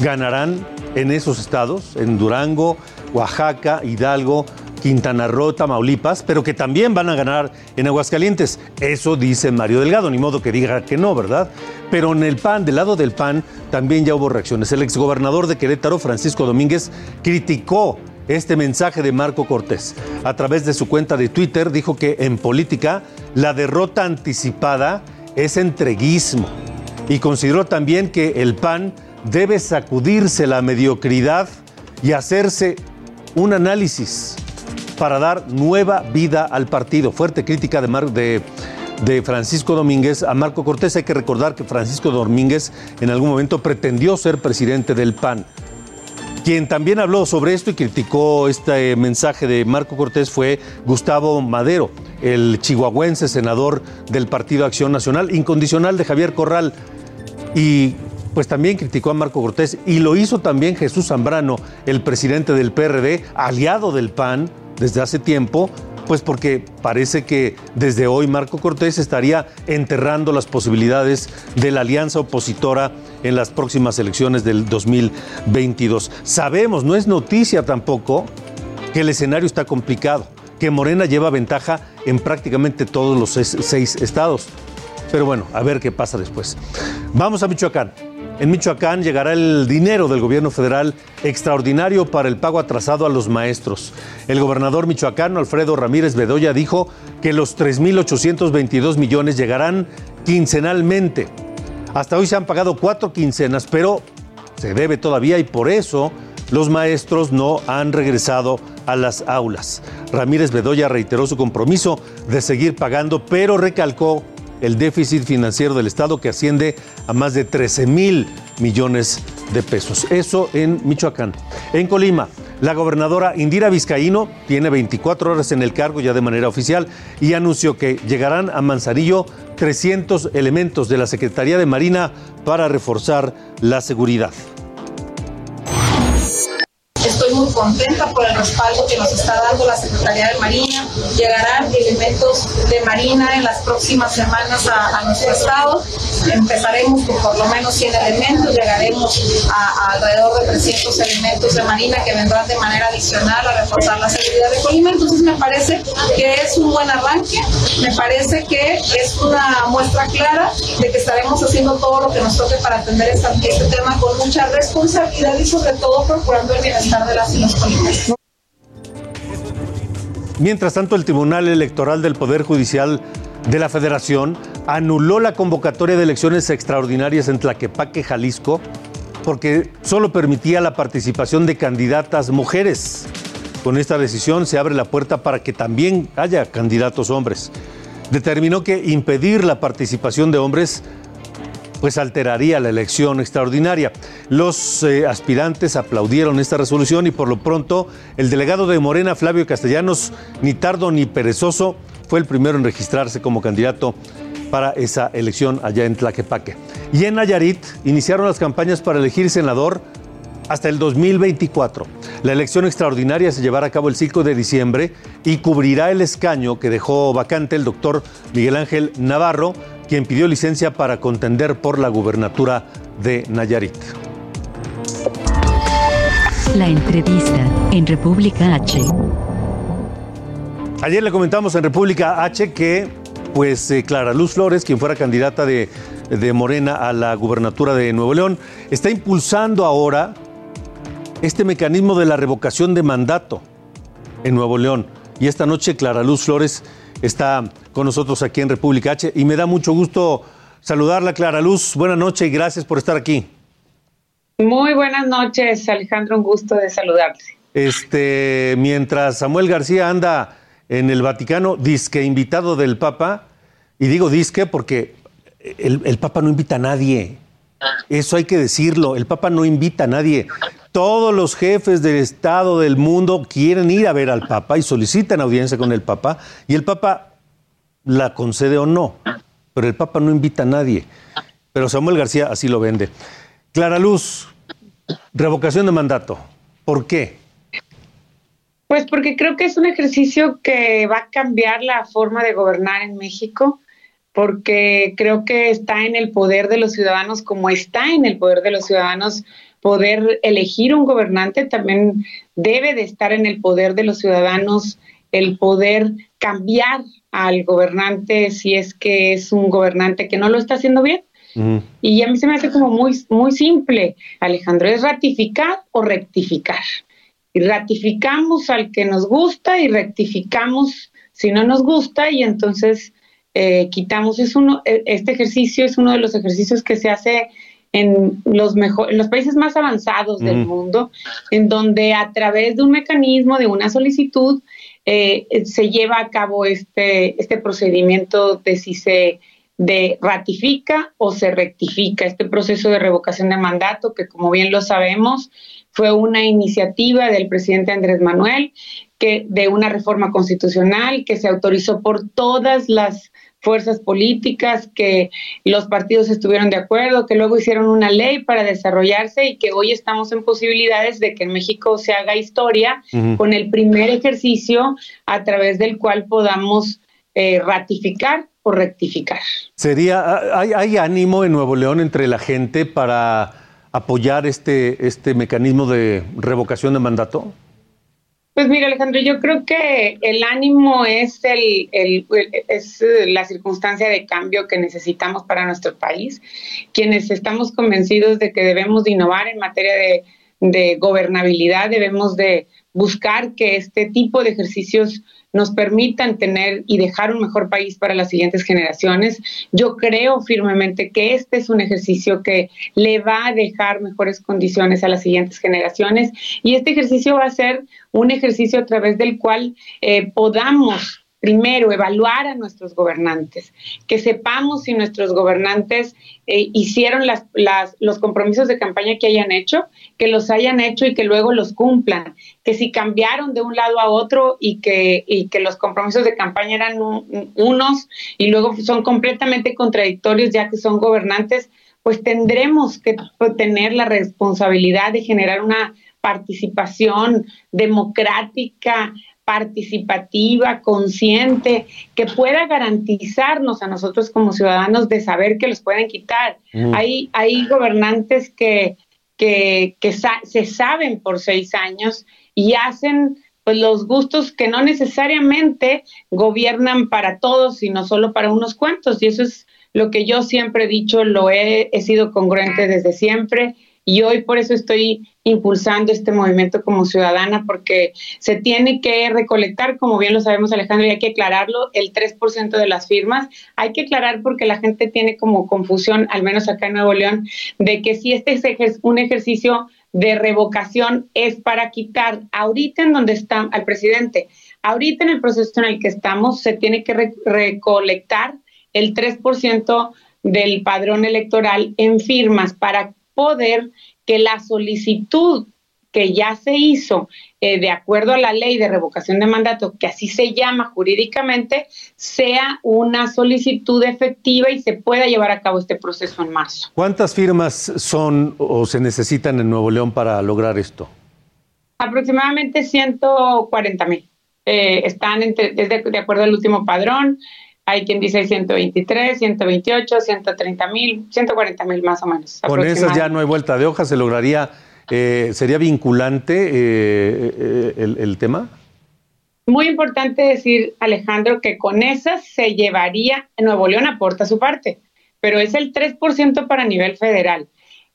ganarán en esos estados, en Durango, Oaxaca, Hidalgo, Quintana Roo, Tamaulipas, pero que también van a ganar en Aguascalientes. Eso dice Mario Delgado, ni modo que diga que no, ¿verdad? Pero en el PAN, del lado del PAN, también ya hubo reacciones. El exgobernador de Querétaro, Francisco Domínguez, criticó este mensaje de Marco Cortés. A través de su cuenta de Twitter dijo que en política la derrota anticipada es entreguismo y consideró también que el PAN debe sacudirse la mediocridad y hacerse un análisis para dar nueva vida al partido. Fuerte crítica de, de, Francisco Domínguez a Marco Cortés. Hay que recordar que Francisco Domínguez en algún momento pretendió ser presidente del PAN. Quien también habló sobre esto y criticó este mensaje de Marco Cortés fue Gustavo Madero, el chihuahuense senador del Partido Acción Nacional, incondicional de Javier Corral. Y pues también criticó a Marco Cortés y lo hizo también Jesús Zambrano, el presidente del PRD, aliado del PAN desde hace tiempo, pues porque parece que desde hoy Marco Cortés estaría enterrando las posibilidades de la alianza opositora en las próximas elecciones del 2022. Sabemos, no es noticia tampoco, que el escenario está complicado, que Morena lleva ventaja en prácticamente todos los seis estados. Pero bueno, a ver qué pasa después. Vamos a Michoacán. En Michoacán llegará el dinero del gobierno federal extraordinario para el pago atrasado a los maestros. El gobernador michoacano Alfredo Ramírez Bedoya dijo que los 3.822 millones llegarán quincenalmente. Hasta hoy se han pagado cuatro quincenas, pero se debe todavía y por eso los maestros no han regresado a las aulas. Ramírez Bedoya reiteró su compromiso de seguir pagando, pero recalcó el déficit financiero del Estado que asciende a más de 13 mil millones de pesos. Eso en Michoacán. En Colima, la gobernadora Indira Vizcaíno tiene 24 horas en el cargo ya de manera oficial y anunció que llegarán a Manzanillo 300 elementos de la Secretaría de Marina para reforzar la seguridad. Estoy muy contenta por el respaldo que nos está dando la Secretaría de Marina. Llegarán elementos de Marina en las próximas semanas a, nuestro estado. Empezaremos con por lo menos 100 elementos, llegaremos a, alrededor de 300 elementos de Marina que vendrán de manera adicional a reforzar la seguridad de Colima. Entonces me parece que es un buen arranque, me parece que es una muestra clara de que estaremos haciendo todo lo que nos toque para atender esta, este tema con mucha responsabilidad y sobre todo procurando el bienestar de las Mientras tanto, el Tribunal Electoral del Poder Judicial de la Federación anuló la convocatoria de elecciones extraordinarias en Tlaquepaque, Jalisco, porque solo permitía la participación de candidatas mujeres. Con esta decisión se abre la puerta para que también haya candidatos hombres. Determinó que impedir la participación de hombres pues alteraría la elección extraordinaria. Los eh, aspirantes aplaudieron esta resolución y por lo pronto el delegado de Morena, Flavio Castellanos, ni tardo ni perezoso, fue el primero en registrarse como candidato para esa elección allá en Tlaquepaque. Y en Nayarit iniciaron las campañas para elegir senador hasta el 2024. La elección extraordinaria se llevará a cabo el 5 de diciembre y cubrirá el escaño que dejó vacante el doctor Miguel Ángel Navarro, quien pidió licencia para contender por la gubernatura de Nayarit. La entrevista en República H. Ayer le comentamos en República H que pues eh, Clara Luz Flores, quien fuera candidata de, de Morena a la gubernatura de Nuevo León, está impulsando ahora este mecanismo de la revocación de mandato en Nuevo León. Y esta noche Clara Luz Flores está con nosotros aquí en República H y me da mucho gusto saludarla, Clara Luz. Buenas noches y gracias por estar aquí. Muy buenas noches, Alejandro, un gusto de saludarte. Este, mientras Samuel García anda en el Vaticano, disque invitado del Papa, y digo disque porque el, el Papa no invita a nadie. Eso hay que decirlo, el Papa no invita a nadie. Todos los jefes del Estado del mundo quieren ir a ver al Papa y solicitan audiencia con el Papa y el Papa la concede o no, pero el Papa no invita a nadie. Pero Samuel García así lo vende. Clara Luz, revocación de mandato. ¿Por qué? Pues porque creo que es un ejercicio que va a cambiar la forma de gobernar en México, porque creo que está en el poder de los ciudadanos, como está en el poder de los ciudadanos poder elegir un gobernante, también debe de estar en el poder de los ciudadanos el poder cambiar al gobernante si es que es un gobernante que no lo está haciendo bien. Y a mí se me hace como muy, muy simple, Alejandro, es ratificar o rectificar. Y ratificamos al que nos gusta y rectificamos si no nos gusta y entonces eh, quitamos. Es uno, e, este ejercicio es uno de los ejercicios que se hace en los, mejor, en los países más avanzados del mundo, en donde a través de un mecanismo, de una solicitud, eh, se lleva a cabo este, este procedimiento de si se de ratifica o se rectifica este proceso de revocación de mandato, que como bien lo sabemos, fue una iniciativa del presidente Andrés Manuel, que de una reforma constitucional que se autorizó por todas las fuerzas políticas, que los partidos estuvieron de acuerdo, que luego hicieron una ley para desarrollarse y que hoy estamos en posibilidades de que en México se haga historia con el primer ejercicio a través del cual podamos eh, ratificar o rectificar. Sería, hay, hay ánimo en Nuevo León entre la gente para apoyar este, este mecanismo de revocación de mandato? Pues mira, Alejandro, yo creo que el ánimo es, el, es la circunstancia de cambio que necesitamos para nuestro país. Quienes estamos convencidos de que debemos de innovar en materia de, de gobernabilidad, debemos de buscar que este tipo de ejercicios nos permitan tener y dejar un mejor país para las siguientes generaciones. Yo creo firmemente que este es un ejercicio que le va a dejar mejores condiciones a las siguientes generaciones y este ejercicio va a ser un ejercicio a través del cual eh, podamos primero, evaluar a nuestros gobernantes, que sepamos si nuestros gobernantes eh, hicieron las, los compromisos de campaña que hayan hecho, que los hayan hecho y que luego los cumplan, que si cambiaron de un lado a otro y que, y que los compromisos de campaña eran unos y luego son completamente contradictorios ya que son gobernantes, pues tendremos que tener la responsabilidad de generar una participación democrática, participativa, consciente, que pueda garantizarnos a nosotros como ciudadanos de saber que los pueden quitar. Hay, hay gobernantes que, que, que se saben por seis años y hacen pues los gustos que no necesariamente gobiernan para todos, sino solo para unos cuantos. Y eso es lo que yo siempre he dicho, lo he, he sido congruente desde siempre y hoy por eso estoy impulsando este movimiento como ciudadana, porque se tiene que recolectar, como bien lo sabemos Alejandro, y hay que aclararlo, el 3% de las firmas. Hay que aclarar porque la gente tiene como confusión, al menos acá en Nuevo León, de que si este es un ejercicio de revocación es para quitar ahorita en donde está al presidente, ahorita en el proceso en el que estamos, se tiene que recolectar el 3% del padrón electoral en firmas para poder que la solicitud que ya se hizo eh, de acuerdo a la ley de revocación de mandato, que así se llama jurídicamente, sea una solicitud efectiva y se pueda llevar a cabo este proceso en marzo. ¿Cuántas firmas son o se necesitan en Nuevo León para lograr esto? Aproximadamente 140 mil. Eh, están de acuerdo al último padrón. Hay quien dice 123, 128, 130 mil, 140 mil más o menos. Con esas ya no hay vuelta de hoja, se lograría, eh, ¿sería vinculante eh, eh, el, el, tema? Muy importante decir, Alejandro, que con esas se llevaría, Nuevo León aporta su parte, pero es el 3% para nivel federal.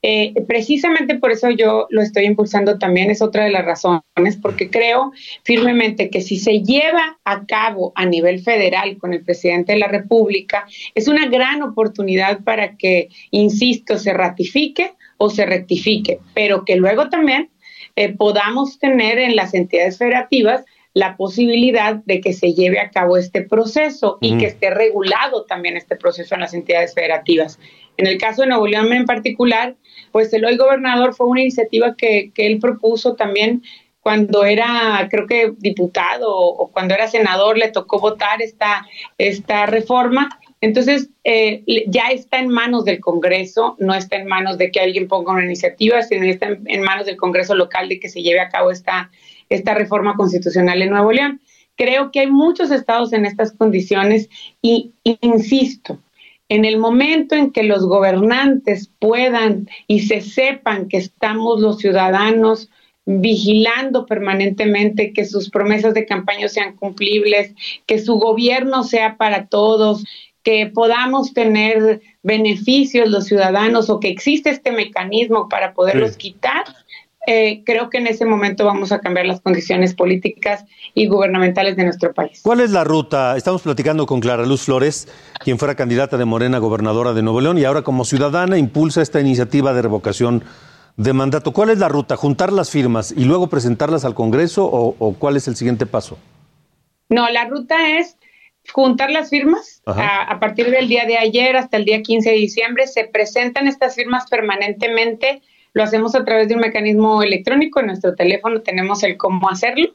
Eh, precisamente por eso yo lo estoy impulsando también, es otra de las razones, porque creo firmemente que si se lleva a cabo a nivel federal con el presidente de la República, es una gran oportunidad para que, insisto, se ratifique o se rectifique, pero que luego también eh, podamos tener en las entidades federativas la posibilidad de que se lleve a cabo este proceso y que esté regulado también este proceso en las entidades federativas. En el caso de Nuevo León en particular, pues el hoy gobernador fue una iniciativa que, que él propuso también cuando era, creo que diputado o cuando era senador, le tocó votar esta, esta reforma. Entonces, eh, ya está en manos del Congreso, no está en manos de que alguien ponga una iniciativa, sino está en manos del Congreso local de que se lleve a cabo esta, esta reforma constitucional en Nuevo León. Creo que hay muchos estados en estas condiciones y, insisto, en el momento en que los gobernantes puedan y se sepan que estamos los ciudadanos vigilando permanentemente que sus promesas de campaña sean cumplibles, que su gobierno sea para todos, que podamos tener beneficios los ciudadanos o que existe este mecanismo para poderlos quitar, eh, creo que en ese momento vamos a cambiar las condiciones políticas y gubernamentales de nuestro país. ¿Cuál es la ruta? Estamos platicando con Clara Luz Flores, quien fuera candidata de Morena gobernadora de Nuevo León y ahora como ciudadana impulsa esta iniciativa de revocación de mandato. ¿Cuál es la ruta? ¿Juntar las firmas y luego presentarlas al Congreso o, cuál es el siguiente paso? No, la ruta es juntar las firmas. A, a, partir del día de ayer hasta el día 15 de diciembre se presentan estas firmas permanentemente lo hacemos a través de un mecanismo electrónico. En nuestro teléfono tenemos el cómo hacerlo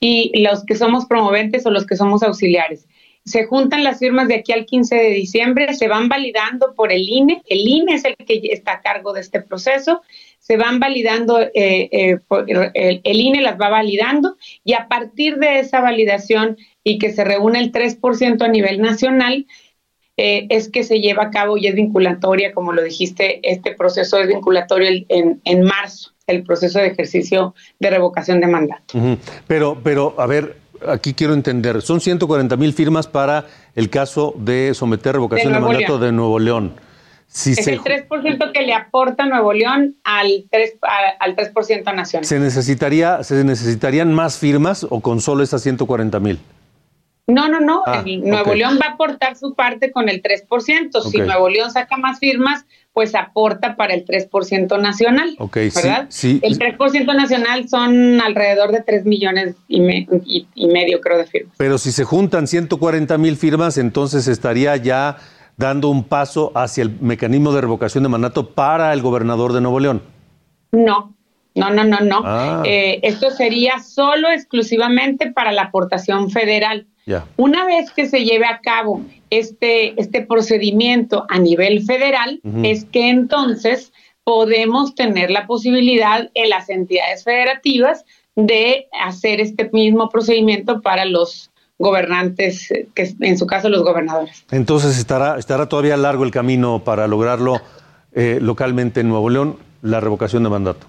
y los que somos promoventes o los que somos auxiliares. Se juntan las firmas de aquí al 15 de diciembre, se van validando por el INE. El INE es el que está a cargo de este proceso. Se van validando, eh, eh, el, el INE las va validando y a partir de esa validación y que se reúne el 3% a nivel nacional, eh, es que se lleva a cabo y es vinculatoria, como lo dijiste, este proceso es vinculatorio en, en marzo. el proceso de ejercicio de revocación de mandato. Pero, pero, a ver, aquí quiero entender, son 140 mil firmas para el caso de someter revocación de, mandato de Nuevo León. Si es el 3% que le aporta Nuevo León al 3%, al 3 nacional. ¿Se, necesitaría, ¿Se necesitarían más firmas o con solo esas 140 mil? No, no, no. Ah, Nuevo León va a aportar su parte con el 3%. Si Nuevo León saca más firmas, pues aporta para el 3% nacional. Ok, ¿verdad? Sí, El 3% nacional son alrededor de 3 millones y, y, medio, creo, de firmas. Pero si se juntan 140 mil firmas, entonces estaría ya dando un paso hacia el mecanismo de revocación de mandato para el gobernador de Nuevo León. No, no, no, no, no. Ah. Eh, esto sería solo exclusivamente para la aportación federal. Una vez que se lleve a cabo este, este procedimiento a nivel federal, es que entonces podemos tener la posibilidad en las entidades federativas de hacer este mismo procedimiento para los gobernantes, eh, que en su caso los gobernadores. Entonces estará, estará todavía largo el camino para lograrlo eh, localmente en Nuevo León, la revocación de mandato.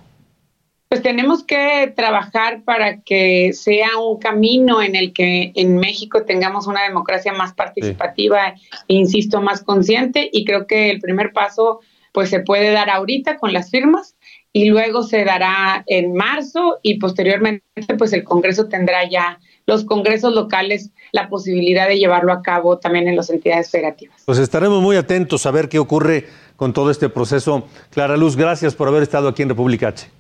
Pues tenemos que trabajar para que sea un camino en el que en México tengamos una democracia más participativa, e insisto, más consciente y creo que el primer paso pues se puede dar ahorita con las firmas y luego se dará en marzo y posteriormente pues el Congreso tendrá ya los congresos locales la posibilidad de llevarlo a cabo también en las entidades federativas. Pues estaremos muy atentos a ver qué ocurre con todo este proceso. Clara Luz, gracias por haber estado aquí en República H.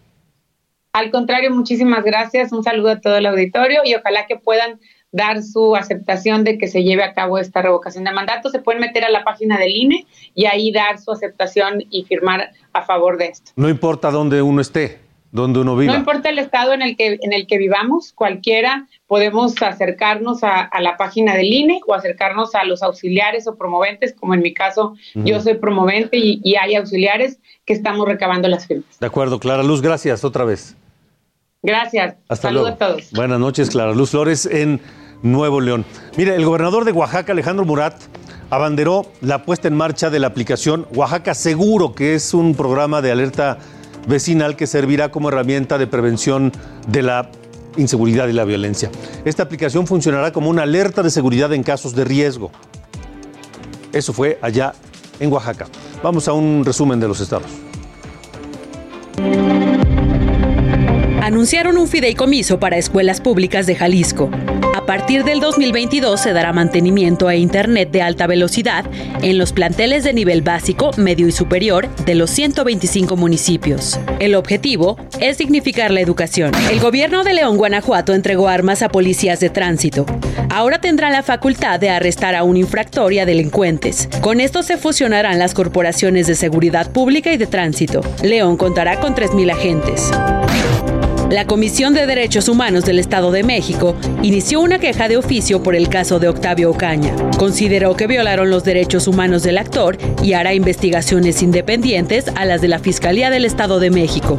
Al contrario, muchísimas gracias. Un saludo a todo el auditorio y ojalá que puedan dar su aceptación de que se lleve a cabo esta revocación de mandato. Se pueden meter a la página del INE y ahí dar su aceptación y firmar a favor de esto. No importa dónde uno esté, dónde uno viva. No importa el estado en el que, en el que vivamos, cualquiera podemos acercarnos a, la página del INE o acercarnos a los auxiliares o promoventes, como en mi caso yo soy promovente y, y hay auxiliares que estamos recabando las firmas. De acuerdo, Clara Luz, gracias otra vez. Gracias. Hasta Saludos luego. a todos. Buenas noches, Clara Luz Flores en Nuevo León. Mire, el gobernador de Oaxaca, Alejandro Murat, abanderó la puesta en marcha de la aplicación Oaxaca Seguro, que es un programa de alerta vecinal que servirá como herramienta de prevención de la inseguridad y la violencia. Esta aplicación funcionará como una alerta de seguridad en casos de riesgo. Eso fue allá en Oaxaca. Vamos a un resumen de los estados. Anunciaron un fideicomiso para escuelas públicas de Jalisco. A partir del 2022 se dará mantenimiento a Internet de alta velocidad en los planteles de nivel básico, medio y superior de los 125 municipios. El objetivo es dignificar la educación. El gobierno de León, Guanajuato, entregó armas a policías de tránsito. Ahora tendrán la facultad de arrestar a un infractor y a delincuentes. Con esto se fusionarán las corporaciones de seguridad pública y de tránsito. León contará con 3.000 agentes. La Comisión de Derechos Humanos del Estado de México inició una queja de oficio por el caso de Octavio Ocaña. Consideró que violaron los derechos humanos del actor y hará investigaciones independientes a las de la Fiscalía del Estado de México.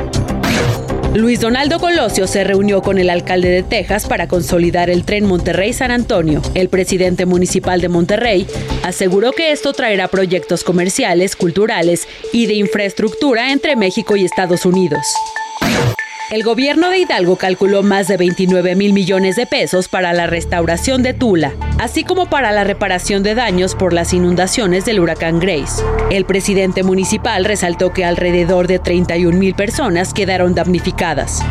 Luis Donaldo Colosio se reunió con el alcalde de Texas para consolidar el tren Monterrey-San Antonio. El presidente municipal de Monterrey aseguró que esto traerá proyectos comerciales, culturales y de infraestructura entre México y Estados Unidos. El gobierno de Hidalgo calculó más de 29 mil millones de pesos para la restauración de Tula, así como para la reparación de daños por las inundaciones del huracán Grace. El presidente municipal resaltó que alrededor de 31 mil personas quedaron damnificadas.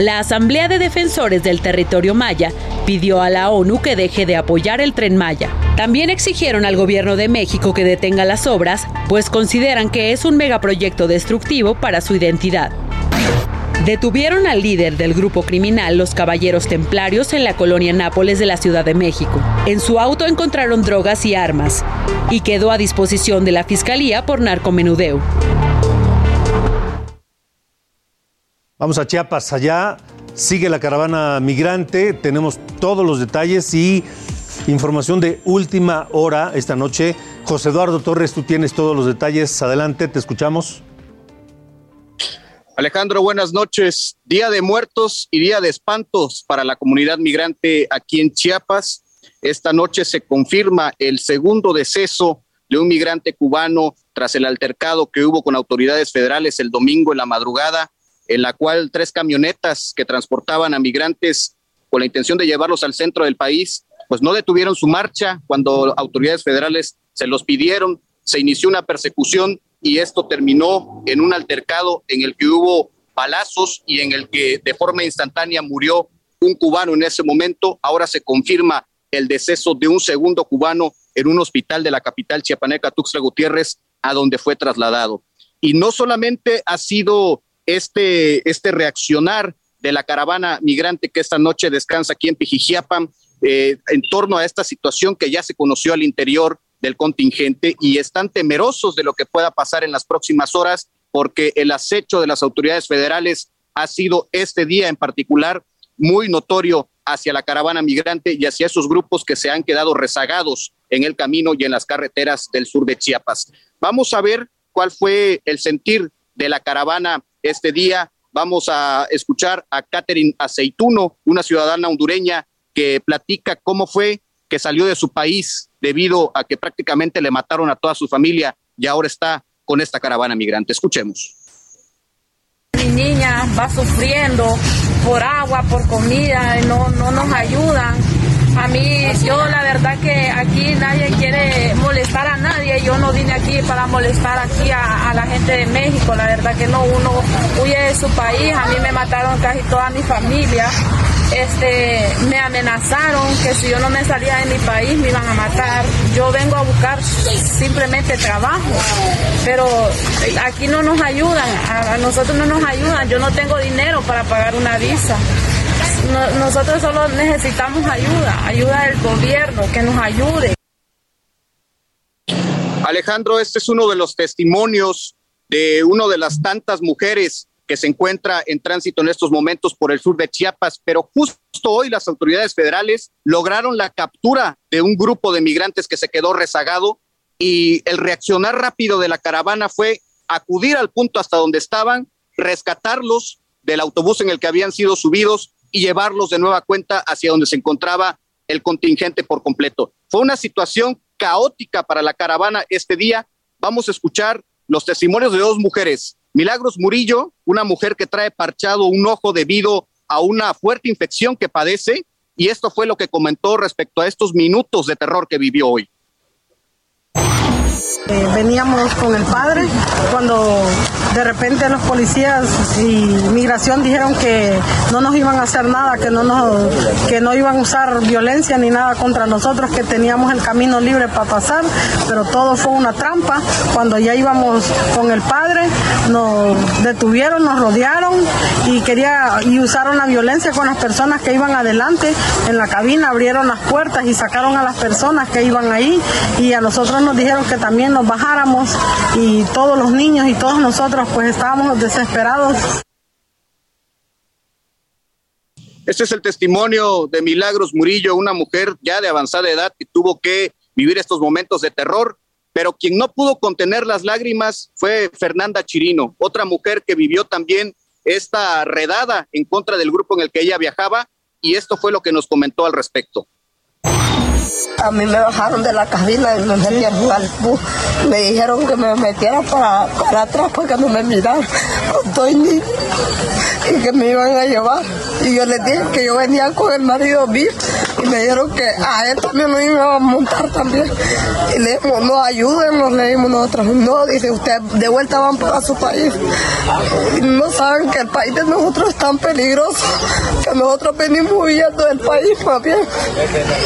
La Asamblea de Defensores del Territorio Maya pidió a la ONU que deje de apoyar el tren Maya. También exigieron al gobierno de México que detenga las obras, pues consideran que es un megaproyecto destructivo para su identidad. Detuvieron al líder del grupo criminal Los Caballeros Templarios en la colonia Nápoles de la Ciudad de México. En su auto encontraron drogas y armas y quedó a disposición de la Fiscalía por narcomenudeo. Vamos a Chiapas, allá sigue la caravana migrante, tenemos todos los detalles y información de última hora esta noche. José Eduardo Torres, tú tienes todos los detalles, adelante, te escuchamos. Alejandro, buenas noches. Día de muertos y día de espantos para la comunidad migrante aquí en Chiapas. Esta noche se confirma el segundo deceso de un migrante cubano tras el altercado que hubo con autoridades federales el domingo en la madrugada en la cual tres camionetas que transportaban a migrantes con la intención de llevarlos al centro del país, pues no detuvieron su marcha cuando autoridades federales se los pidieron, se inició una persecución y esto terminó en un altercado en el que hubo balazos y en el que de forma instantánea murió un cubano en ese momento. Ahora se confirma el deceso de un segundo cubano en un hospital de la capital chiapaneca, Tuxtla Gutiérrez, a donde fue trasladado. Y no solamente ha sido este, este reaccionar de la caravana migrante que esta noche descansa aquí en Pijijiapan eh, en torno a esta situación que ya se conoció al interior del contingente y están temerosos de lo que pueda pasar en las próximas horas porque el acecho de las autoridades federales ha sido este día en particular muy notorio hacia la caravana migrante y hacia esos grupos que se han quedado rezagados en el camino y en las carreteras del sur de Chiapas. Vamos a ver cuál fue el sentir de la caravana este día. Vamos a escuchar a Catherine Aceituno, una ciudadana hondureña que platica cómo fue que salió de su país debido a que prácticamente le mataron a toda su familia y ahora está con esta caravana migrante. Escuchemos. Mi niña va sufriendo por agua, por comida, no, no nos ayudan. A mí, yo la verdad que aquí nadie quiere molestar a nadie. Yo no vine aquí para molestar aquí a, la gente de México. La verdad que no, uno huye de su país. A mí me mataron casi toda mi familia este, me amenazaron que si yo no me salía de mi país me iban a matar. Yo vengo a buscar simplemente trabajo, pero aquí no nos ayudan, a, nosotros no nos ayudan. Yo no tengo dinero para pagar una visa. Nosotros solo necesitamos ayuda, ayuda del gobierno, que nos ayude. Alejandro, este es uno de los testimonios de una de las tantas mujeres que se encuentra en tránsito en estos momentos por el sur de Chiapas, pero justo hoy las autoridades federales lograron la captura de un grupo de migrantes que se quedó rezagado y el reaccionar rápido de la caravana fue acudir al punto hasta donde estaban, rescatarlos del autobús en el que habían sido subidos y llevarlos de nueva cuenta hacia donde se encontraba el contingente por completo. Fue una situación caótica para la caravana este día. Vamos a escuchar los testimonios de dos mujeres Milagros Murillo, una mujer que trae parchado un ojo debido a una fuerte infección que padece, y esto fue lo que comentó respecto a estos minutos de terror que vivió hoy. Eh, veníamos con el padre cuando de repente los policías y migración dijeron que no nos iban a hacer nada, que no nos, que no iban a usar violencia ni nada contra nosotros, que teníamos el camino libre para pasar, pero todo fue una trampa. Cuando ya íbamos con el padre, nos detuvieron, nos rodearon y quería y usaron la violencia con las personas que iban adelante en la cabina, abrieron las puertas y sacaron a las personas que iban ahí y a nosotros nos dijeron que también nos bajáramos y todos los niños y todos nosotros pues estábamos desesperados. Este es el testimonio de Milagros Murillo, una mujer ya de avanzada edad que tuvo que vivir estos momentos de terror, pero quien no pudo contener las lágrimas fue Fernanda Chirino, otra mujer que vivió también esta redada en contra del grupo en el que ella viajaba y esto fue lo que nos comentó al respecto. A mí me bajaron de la cabina y me metieron al bus. Me dijeron que me metiera para, para atrás porque no me miraron. Y que me iban a llevar. Y yo les dije que yo venía con el marido mío y me dijeron que a él también me iban a montar también. Y le dijimos, no, ayúdenos, le dijimos nosotros. No, dice usted, de vuelta van para su país. Y no saben que el país de nosotros es tan peligroso que nosotros venimos huyendo del país más bien.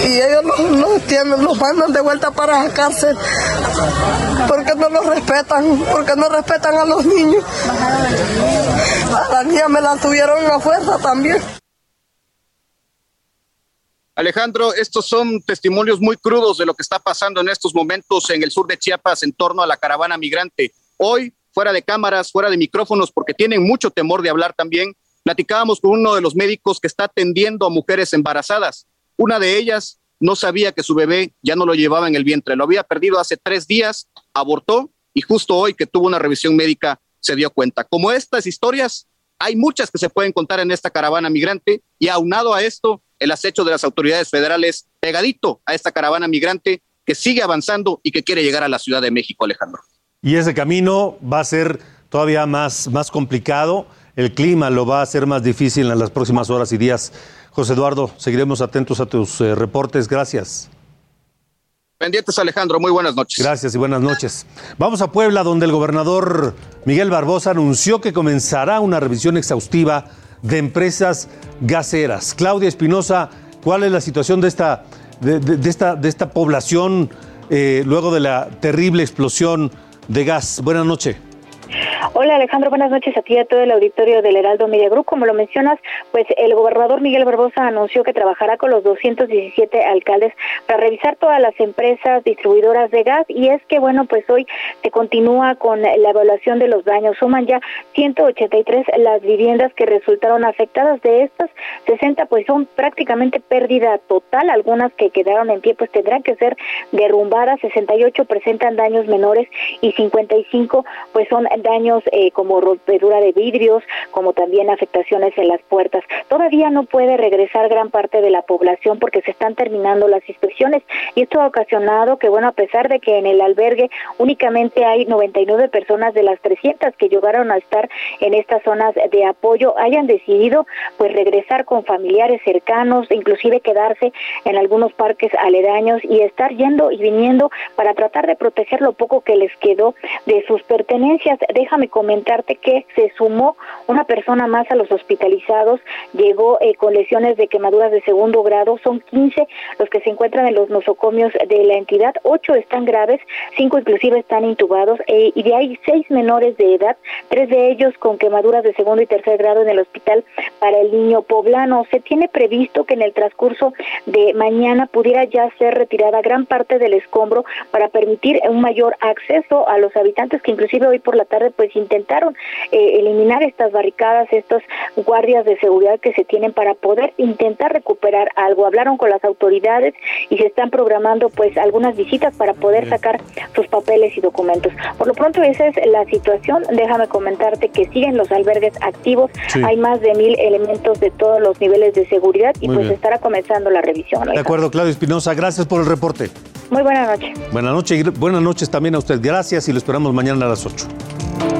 Y ellos no tienen, los mandan de vuelta para la cárcel. Porque no los respetan, porque no respetan a los niños. A la niña me la tuvieron a fuerza también. Alejandro, estos son testimonios muy crudos de lo que está pasando en estos momentos en el sur de Chiapas en torno a la caravana migrante. Hoy, fuera de cámaras, fuera de micrófonos, porque tienen mucho temor de hablar también, platicábamos con uno de los médicos que está atendiendo a mujeres embarazadas. Una de ellas no sabía que su bebé ya no lo llevaba en el vientre, lo había perdido hace tres días, abortó y justo hoy que tuvo una revisión médica se dio cuenta. Como estas historias, hay muchas que se pueden contar en esta caravana migrante y aunado a esto, el acecho de las autoridades federales pegadito a esta caravana migrante que sigue avanzando y que quiere llegar a la Ciudad de México, Alejandro. Y ese camino va a ser todavía más, más complicado el clima lo va a hacer más difícil en las próximas horas y días. José Eduardo, seguiremos atentos a tus eh, reportes. Gracias. Pendientes, Alejandro. Muy buenas noches. Gracias y buenas noches. Vamos a Puebla, donde el gobernador Miguel Barbosa anunció que comenzará una revisión exhaustiva de empresas gaseras. Claudia Espinosa, ¿cuál es la situación de esta, de, esta, de esta población eh, luego de la terrible explosión de gas? Buenas noches. Hola Alejandro, buenas noches a ti y a todo el auditorio del Heraldo Media Group. Como lo mencionas, pues el gobernador Miguel Barbosa anunció que trabajará con los 217 alcaldes para revisar todas las empresas distribuidoras de gas y es que bueno, pues hoy se continúa con la evaluación de los daños. Suman ya 183 las viviendas que resultaron afectadas. De estas, 60 pues son prácticamente pérdida total. Algunas que quedaron en pie pues tendrán que ser derrumbadas. 68 presentan daños menores y 55 pues son daños eh, como rompedura de vidrios, como también afectaciones en las puertas. Todavía no puede regresar gran parte de la población porque se están terminando las inspecciones y esto ha ocasionado que, bueno, a pesar de que en el albergue únicamente hay 99 personas de las 300 que llegaron a estar en estas zonas de apoyo, hayan decidido pues regresar con familiares cercanos, inclusive quedarse en algunos parques aledaños y estar yendo y viniendo para tratar de proteger lo poco que les quedó de sus pertenencias déjame comentarte que se sumó una persona más a los hospitalizados, llegó eh, con lesiones de quemaduras de segundo grado, son 15 los que se encuentran en los nosocomios de la entidad, 8 están graves, 5 inclusive están intubados eh, y de ahí 6 menores de edad, 3 de ellos con quemaduras de segundo y tercer grado en el hospital para el niño poblano. Se tiene previsto que en el transcurso de mañana pudiera ya ser retirada gran parte del escombro para permitir un mayor acceso a los habitantes que inclusive hoy por la tarde pues intentaron eh, eliminar estas barricadas, estos guardias de seguridad que se tienen para poder intentar recuperar algo. Hablaron con las autoridades y se están programando pues algunas visitas para poder sacar sus papeles y documentos. Por lo pronto esa es la situación. Déjame comentarte que siguen los albergues activos. Hay más de mil elementos de todos los niveles de seguridad y pues estará comenzando la revisión. De acuerdo, Claudio Espinosa. Gracias por el reporte. Muy buenas noches. Buenas noches buenas noches también a usted. Gracias y lo esperamos mañana a las 8.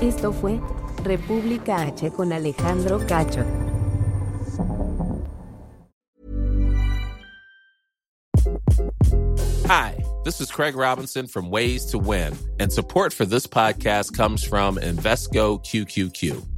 Esto fue República H con Alejandro Cacho. Hi, this is Craig Robinson from Ways to Win, and support for this podcast comes from Invesco QQQ.